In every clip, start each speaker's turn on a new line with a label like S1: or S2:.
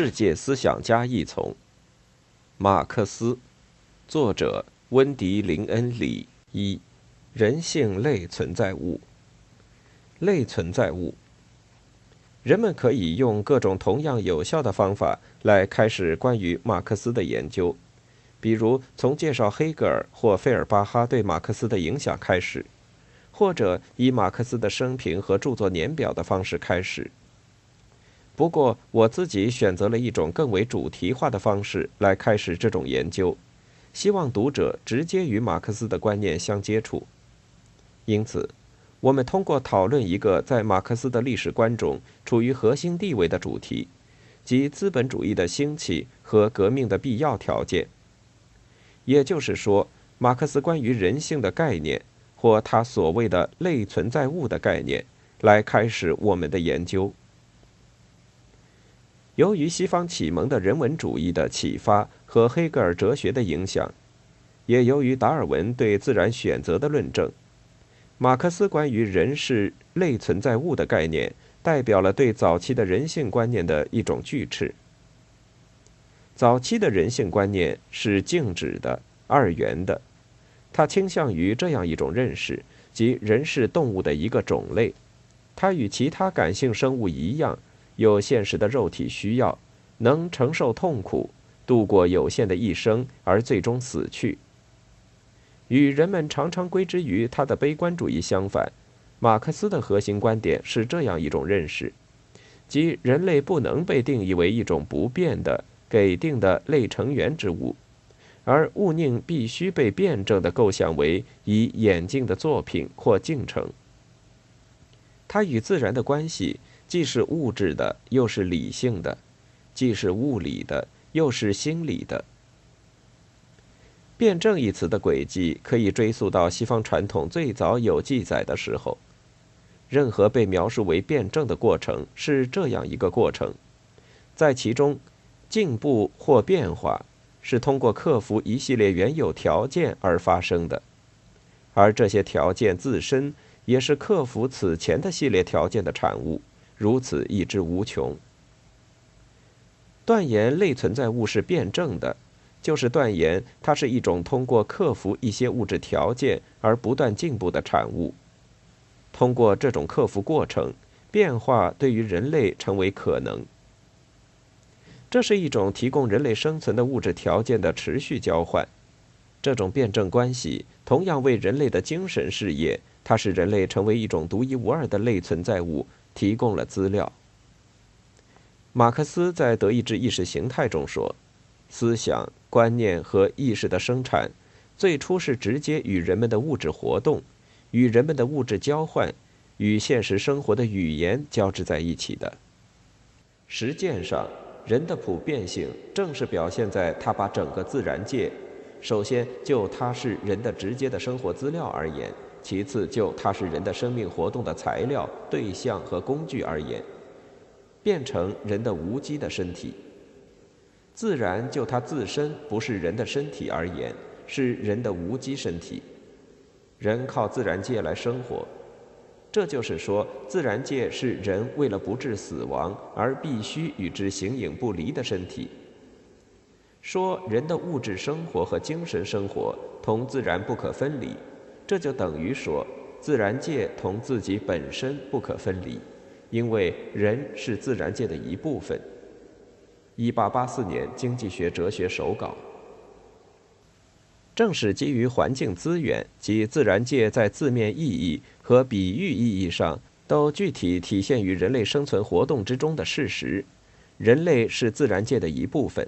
S1: 世界思想家一丛，马克思，作者温迪·林恩·里。一，人性类存在物。类存在物，人们可以用各种同样有效的方法来开始关于马克思的研究，比如从介绍黑格尔或费尔巴哈对马克思的影响开始，或者以马克思的生平和著作年表的方式开始。不过，我自己选择了一种更为主题化的方式来开始这种研究，希望读者直接与马克思的观念相接触。因此，我们通过讨论一个在马克思的历史观中处于核心地位的主题，即资本主义的兴起和革命的必要条件。也就是说，马克思关于人性的概念，或他所谓的类存在物的概念，来开始我们的研究。由于西方启蒙的人文主义的启发和黑格尔哲学的影响，也由于达尔文对自然选择的论证，马克思关于人是类存在物的概念，代表了对早期的人性观念的一种拒斥。早期的人性观念是静止的、二元的，它倾向于这样一种认识，即人是动物的一个种类，它与其他感性生物一样。有现实的肉体需要，能承受痛苦，度过有限的一生，而最终死去。与人们常常归之于他的悲观主义相反，马克思的核心观点是这样一种认识：即人类不能被定义为一种不变的、给定的类成员之物，而物宁必须被辩证地构想为以演进的作品或进程。它与自然的关系。既是物质的，又是理性的；既是物理的，又是心理的。辩证一词的轨迹可以追溯到西方传统最早有记载的时候。任何被描述为辩证的过程是这样一个过程，在其中，进步或变化是通过克服一系列原有条件而发生的，而这些条件自身也是克服此前的系列条件的产物。如此一之无穷。断言类存在物是辩证的，就是断言它是一种通过克服一些物质条件而不断进步的产物。通过这种克服过程，变化对于人类成为可能。这是一种提供人类生存的物质条件的持续交换。这种辩证关系同样为人类的精神事业，它使人类成为一种独一无二的类存在物。提供了资料。马克思在《德意志意识形态》中说：“思想、观念和意识的生产，最初是直接与人们的物质活动、与人们的物质交换、与现实生活的语言交织在一起的。实践上，人的普遍性正是表现在他把整个自然界，首先就它是人的直接的生活资料而言。”其次，就它是人的生命活动的材料、对象和工具而言，变成人的无机的身体。自然就它自身不是人的身体而言，是人的无机身体。人靠自然界来生活，这就是说，自然界是人为了不致死亡而必须与之形影不离的身体。说人的物质生活和精神生活同自然不可分离。这就等于说，自然界同自己本身不可分离，因为人是自然界的一部分。一八八四年，《经济学哲学手稿》。正是基于环境资源及自然界在字面意义和比喻意义上都具体体现于人类生存活动之中的事实，人类是自然界的一部分。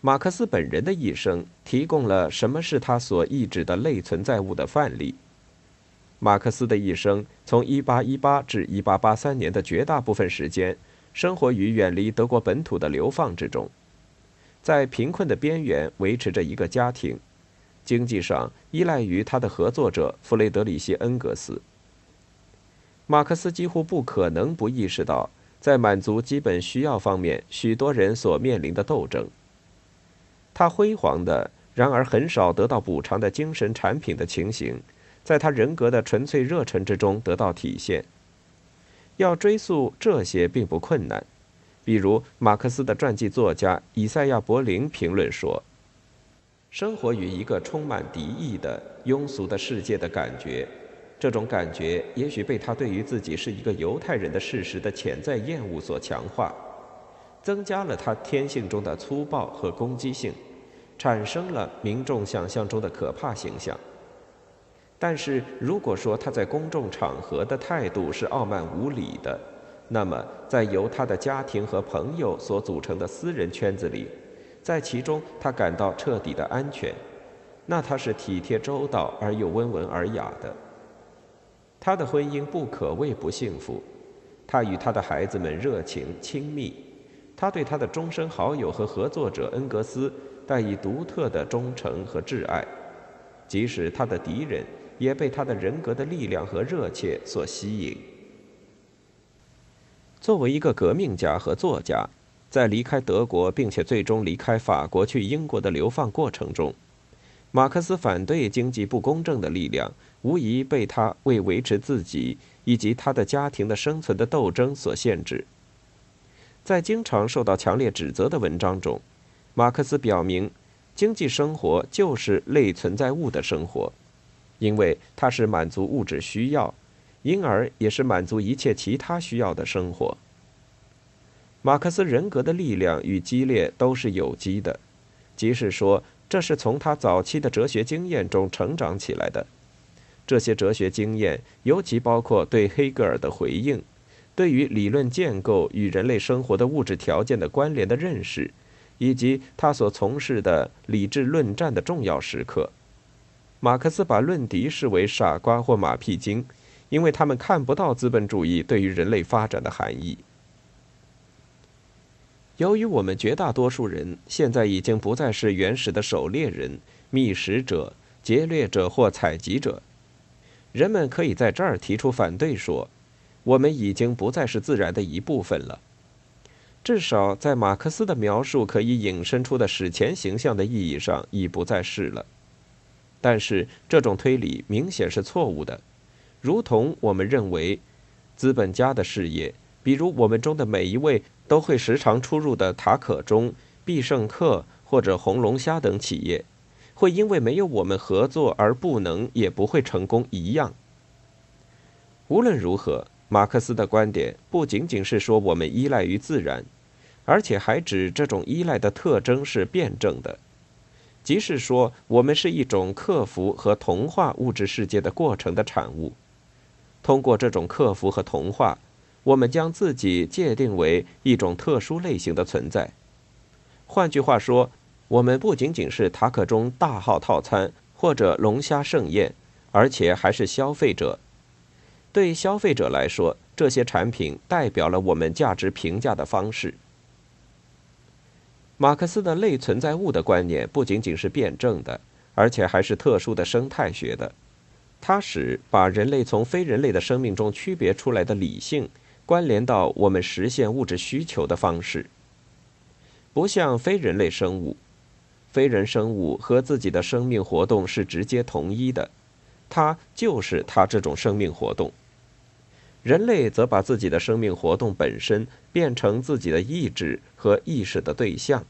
S1: 马克思本人的一生提供了什么是他所意指的类存在物的范例。马克思的一生从1818至1883年的绝大部分时间，生活于远离德国本土的流放之中，在贫困的边缘维持着一个家庭，经济上依赖于他的合作者弗雷德里希·恩格斯。马克思几乎不可能不意识到，在满足基本需要方面，许多人所面临的斗争。他辉煌的，然而很少得到补偿的精神产品的情形，在他人格的纯粹热忱之中得到体现。要追溯这些并不困难，比如，马克思的传记作家以赛亚·柏林评论说：“生活于一个充满敌意的庸俗的世界的感觉，这种感觉也许被他对于自己是一个犹太人的事实的潜在厌恶所强化，增加了他天性中的粗暴和攻击性，产生了民众想象中的可怕形象。但是，如果说他在公众场合的态度是傲慢无礼的，那么，在由他的家庭和朋友所组成的私人圈子里，在其中他感到彻底的安全，那他是体贴周到而又温文尔雅的。他的婚姻不可谓不幸福，他与他的孩子们热情亲密，他对他的终身好友和合作者恩格斯带以独特的忠诚和挚爱，即使他的敌人也被他的人格的力量和热切所吸引。作为一个革命家和作家，在离开德国并且最终离开法国去英国的流放过程中，马克思反对经济不公正的力量，无疑被他为维持自己以及他的家庭的生存的斗争所限制。在经常受到强烈指责的文章中，马克思表明，经济生活就是类存在物的生活，因为它是满足物质需要。因而也是满足一切其他需要的生活。马克思人格的力量与激烈都是有机的，即是说，这是从他早期的哲学经验中成长起来的。这些哲学经验尤其包括对黑格尔的回应，对于理论建构与人类生活的物质条件的关联的认识，以及他所从事的理智论战的重要时刻。马克思把论敌视为傻瓜或马屁精。因为他们看不到资本主义对于人类发展的含义。由于我们绝大多数人现在已经不再是原始的狩猎人、觅食者、劫掠者或采集者，人们可以在这儿提出反对说，我们已经不再是自然的一部分了。至少在马克思的描述可以引申出的史前形象的意义上，已不再是了。但是这种推理明显是错误的。如同我们认为，资本家的事业，比如我们中的每一位都会时常出入的塔可中、必胜客或者红龙虾等企业，会因为没有我们合作而不能也不会成功一样。无论如何，马克思的观点不仅仅是说我们依赖于自然，而且还指这种依赖的特征是辩证的，即是说我们是一种克服和同化物质世界的过程的产物。通过这种克服和同化，我们将自己界定为一种特殊类型的存在。换句话说，我们不仅仅是塔可中大号套餐或者龙虾盛宴，而且还是消费者。对消费者来说，这些产品代表了我们价值评价的方式。马克思的类存在物的观念不仅仅是辩证的，而且还是特殊的生态学的。它使把人类从非人类的生命中区别出来的理性关联到我们实现物质需求的方式，不像非人类生物，非人生物和自己的生命活动是直接同一的，它就是它这种生命活动。人类则把自己的生命活动本身变成自己的意志和意识的对象。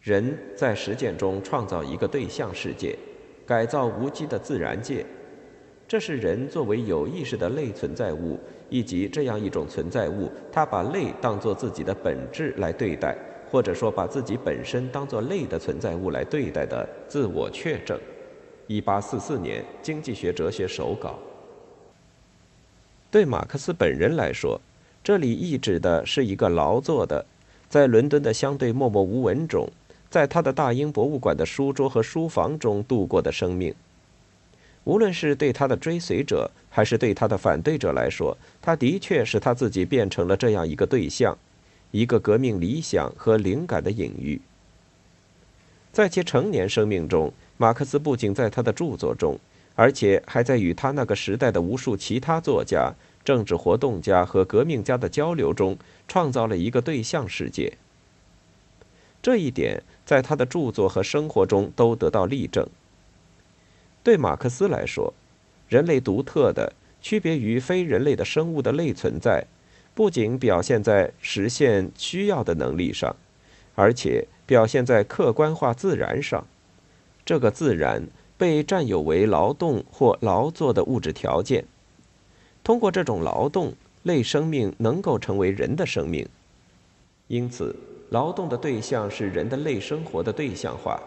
S1: 人在实践中创造一个对象世界。改造无机的自然界，这是人作为有意识的类存在物，以及这样一种存在物，他把类当作自己的本质来对待，或者说把自己本身当作类的存在物来对待的自我确证。一八四四年，经济学哲学手稿。对马克思本人来说，这里意指的是一个劳作的，在伦敦的相对默默无闻中。在他的大英博物馆的书桌和书房中度过的生命，无论是对他的追随者还是对他的反对者来说，他的确使他自己变成了这样一个对象，一个革命理想和灵感的隐喻。在其成年生命中，马克思不仅在他的著作中，而且还在与他那个时代的无数其他作家、政治活动家和革命家的交流中，创造了一个对象世界。这一点在他的著作和生活中都得到例证。对马克思来说，人类独特的、区别于非人类的生物的类存在，不仅表现在实现需要的能力上，而且表现在客观化自然上。这个自然被占有为劳动或劳作的物质条件。通过这种劳动，类生命能够成为人的生命。因此，劳动的对象是人的类生活的对象化。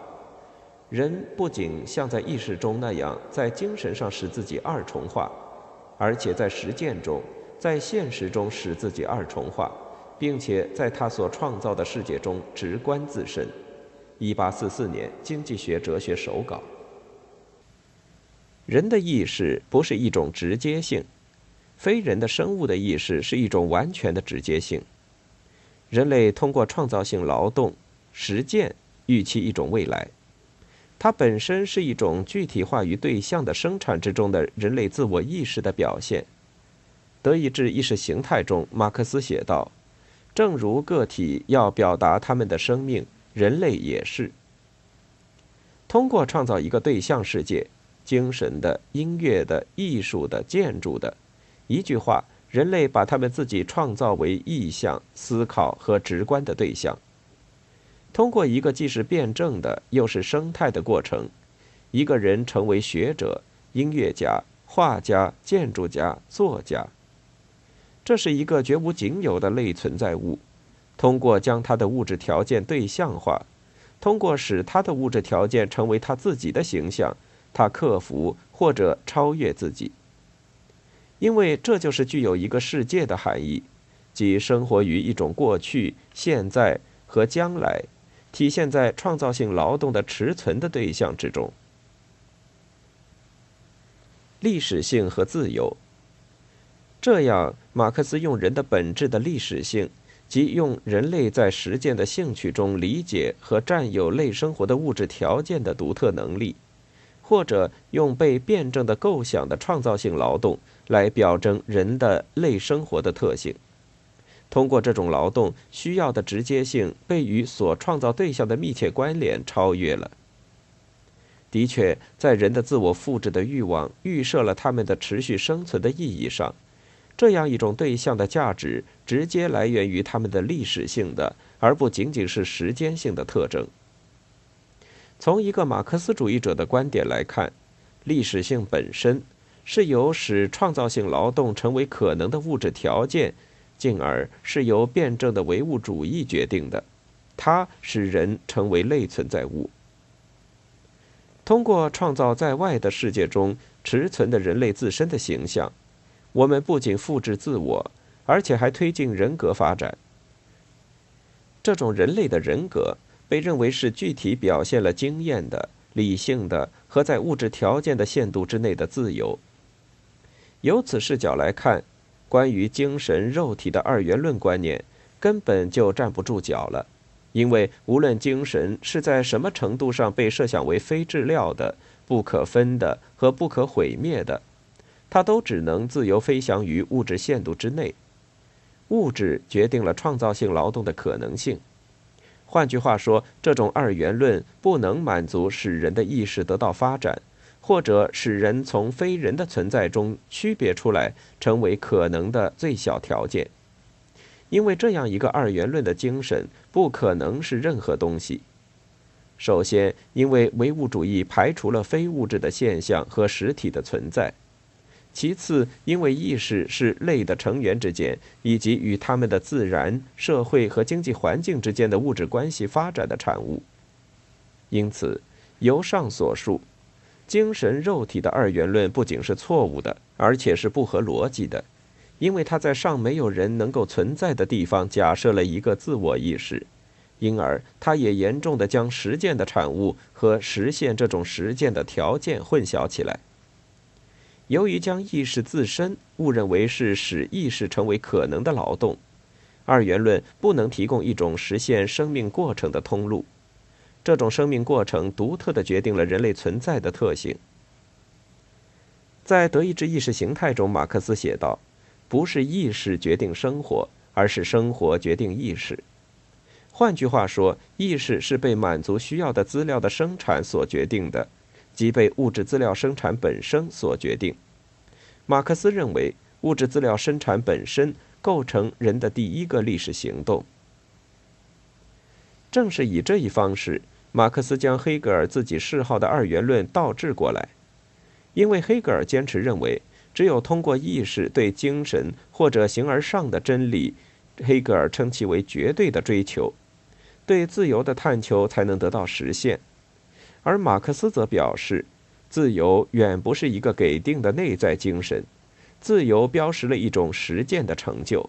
S1: 人不仅像在意识中那样在精神上使自己二重化，而且在实践中，在现实中使自己二重化，并且在他所创造的世界中直观自身。一八四四年，《经济学哲学手稿》。人的意识不是一种直接性，非人的生物的意识是一种完全的直接性。人类通过创造性劳动实践预期一种未来。它本身是一种具体化于对象的生产之中的人类自我意识的表现。德意志意识形态中，马克思写道：“正如个体要表达他们的生命，人类也是。通过创造一个对象世界，精神的、音乐的、艺术的、建筑的，一句话，人类把他们自己创造为意象、思考和直观的对象。”通过一个既是辩证的又是生态的过程，一个人成为学者、音乐家、画家、建筑家、作家。这是一个绝无仅有的类存在物。通过将他的物质条件对象化，通过使他的物质条件成为他自己的形象，他克服或者超越自己。因为这就是具有一个世界的含义，即生活于一种过去、现在和将来。体现在创造性劳动的持存的对象之中。历史性和自由。这样，马克思用人的本质的历史性，即用人类在实践的兴趣中理解和占有类生活的物质条件的独特能力，或者用被辩证的构想的创造性劳动来表征人的类生活的特性。通过这种劳动需要的直接性被与所创造对象的密切关联超越了。的确，在人的自我复制的欲望预设了他们的持续生存的意义上，这样一种对象的价值直接来源于他们的历史性的，而不仅仅是时间性的特征。从一个马克思主义者的观点来看，历史性本身是由使创造性劳动成为可能的物质条件。进而是由辩证的唯物主义决定的，它使人成为类存在物。通过创造在外的世界中持存的人类自身的形象，我们不仅复制自我，而且还推进人格发展。这种人类的人格被认为是具体表现了经验的、理性的和在物质条件的限度之内的自由。由此视角来看。关于精神肉体的二元论观念，根本就站不住脚了，因为无论精神是在什么程度上被设想为非质料的、不可分的和不可毁灭的，它都只能自由飞翔于物质限度之内。物质决定了创造性劳动的可能性。换句话说，这种二元论不能满足使人的意识得到发展。或者使人从非人的存在中区别出来，成为可能的最小条件。因为这样一个二元论的精神不可能是任何东西。首先，因为唯物主义排除了非物质的现象和实体的存在；其次，因为意识是类的成员之间以及与他们的自然、社会和经济环境之间的物质关系发展的产物。因此，由上所述。精神肉体的二元论不仅是错误的，而且是不合逻辑的，因为它在尚没有人能够存在的地方假设了一个自我意识，因而它也严重的将实践的产物和实现这种实践的条件混淆起来。由于将意识自身误认为是使意识成为可能的劳动，二元论不能提供一种实现生命过程的通路。这种生命过程独特的决定了人类存在的特性。在德意志意识形态中，马克思写道：“不是意识决定生活，而是生活决定意识。”换句话说，意识是被满足需要的资料的生产所决定的，即被物质资料生产本身所决定。马克思认为，物质资料生产本身构成人的第一个历史行动。正是以这一方式，马克思将黑格尔自己嗜好的二元论倒置过来，因为黑格尔坚持认为，只有通过意识对精神或者形而上的真理，黑格尔称其为绝对的追求，对自由的探求才能得到实现，而马克思则表示。自由远不是一个给定的内在精神，自由标识了一种实践的成就。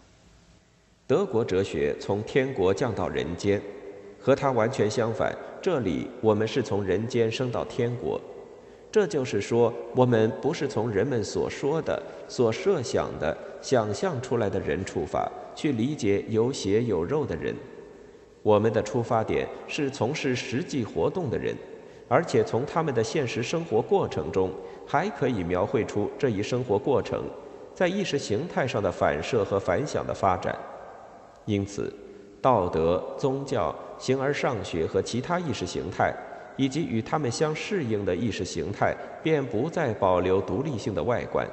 S1: 德国哲学从天国降到人间，和它完全相反。这里我们是从人间升到天国，这就是说，我们不是从人们所说的、所设想的、想象出来的人出发去理解有血有肉的人，我们的出发点是从事实际活动的人。而且从他们的现实生活过程中，还可以描绘出这一生活过程在意识形态上的反射和反响的发展。因此，道德、宗教、形而上学和其他意识形态，以及与他们相适应的意识形态，便不再保留独立性的外观。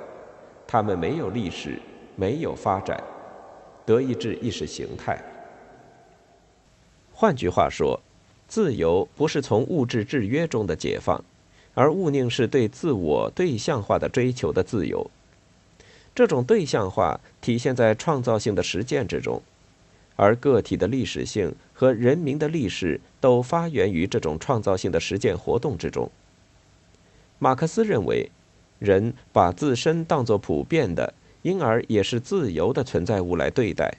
S1: 他们没有历史，没有发展，德意志意识形态。换句话说。自由不是从物质制约中的解放，而物宁是对自我对象化的追求的自由。这种对象化体现在创造性的实践之中，而个体的历史性和人民的历史都发源于这种创造性的实践活动之中。马克思认为，人把自身当作普遍的，因而也是自由的存在物来对待。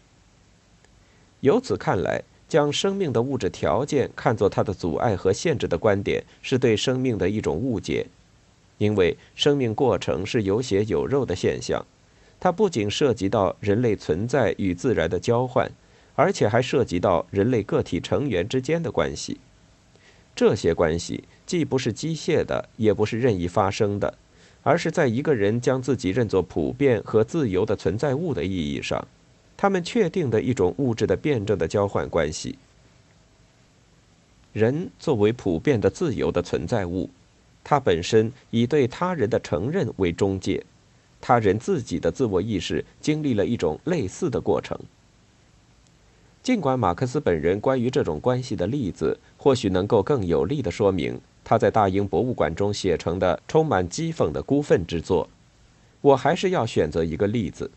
S1: 由此看来。将生命的物质条件看作它的阻碍和限制的观点，是对生命的一种误解。因为生命过程是有血有肉的现象，它不仅涉及到人类存在与自然的交换，而且还涉及到人类个体成员之间的关系。这些关系既不是机械的，也不是任意发生的，而是在一个人将自己认作普遍和自由的存在物的意义上。他们确定的一种物质的辩证的交换关系。人作为普遍的自由的存在物，他本身以对他人的承认为中介，他人自己的自我意识经历了一种类似的过程。尽管马克思本人关于这种关系的例子，或许能够更有力的说明他在大英博物馆中写成的充满讥讽的孤愤之作，我还是要选择一个例子。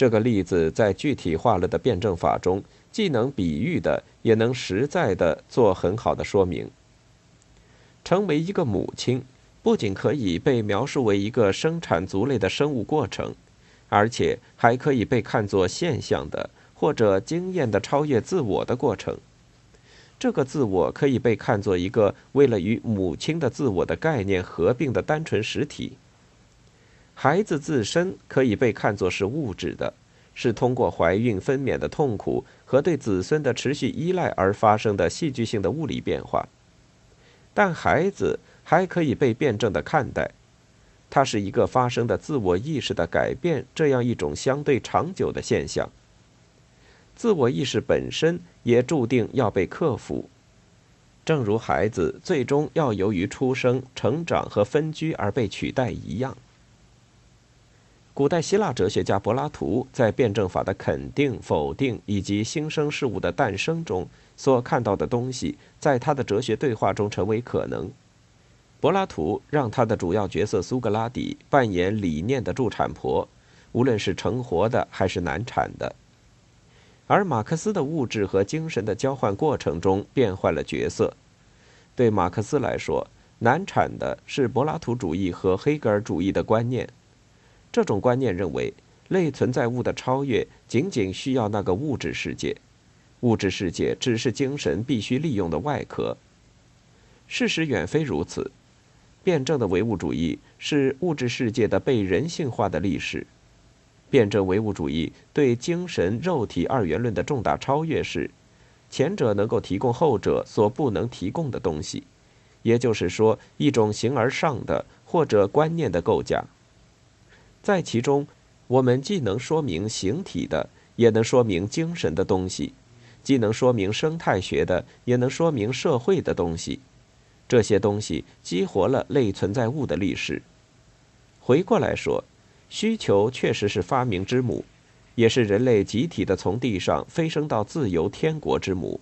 S1: 这个例子在具体化了的辩证法中，既能比喻的，也能实在的做很好的说明。成为一个母亲，不仅可以被描述为一个生产族类的生物过程，而且还可以被看作现象的或者经验的超越自我的过程。这个自我可以被看作一个为了与母亲的自我的概念合并的单纯实体。孩子自身可以被看作是物质的，是通过怀孕分娩的痛苦和对子孙的持续依赖而发生的戏剧性的物理变化。但孩子还可以被辩证的看待，它是一个发生的自我意识的改变这样一种相对长久的现象。自我意识本身也注定要被克服，正如孩子最终要由于出生、成长和分居而被取代一样。古代希腊哲学家柏拉图在辩证法的肯定、否定以及新生事物的诞生中所看到的东西，在他的哲学对话中成为可能。柏拉图让他的主要角色苏格拉底扮演理念的助产婆，无论是成活的还是难产的。而马克思的物质和精神的交换过程中变换了角色。对马克思来说，难产的是柏拉图主义和黑格尔主义的观念。这种观念认为，类存在物的超越仅仅需要那个物质世界，物质世界只是精神必须利用的外壳。事实远非如此，辩证的唯物主义是物质世界的被人性化的历史。辩证唯物主义对精神肉体二元论的重大超越是，前者能够提供后者所不能提供的东西，也就是说，一种形而上的或者观念的构架。在其中，我们既能说明形体的，也能说明精神的东西；既能说明生态学的，也能说明社会的东西。这些东西激活了类存在物的历史。回过来说，需求确实是发明之母，也是人类集体的从地上飞升到自由天国之母。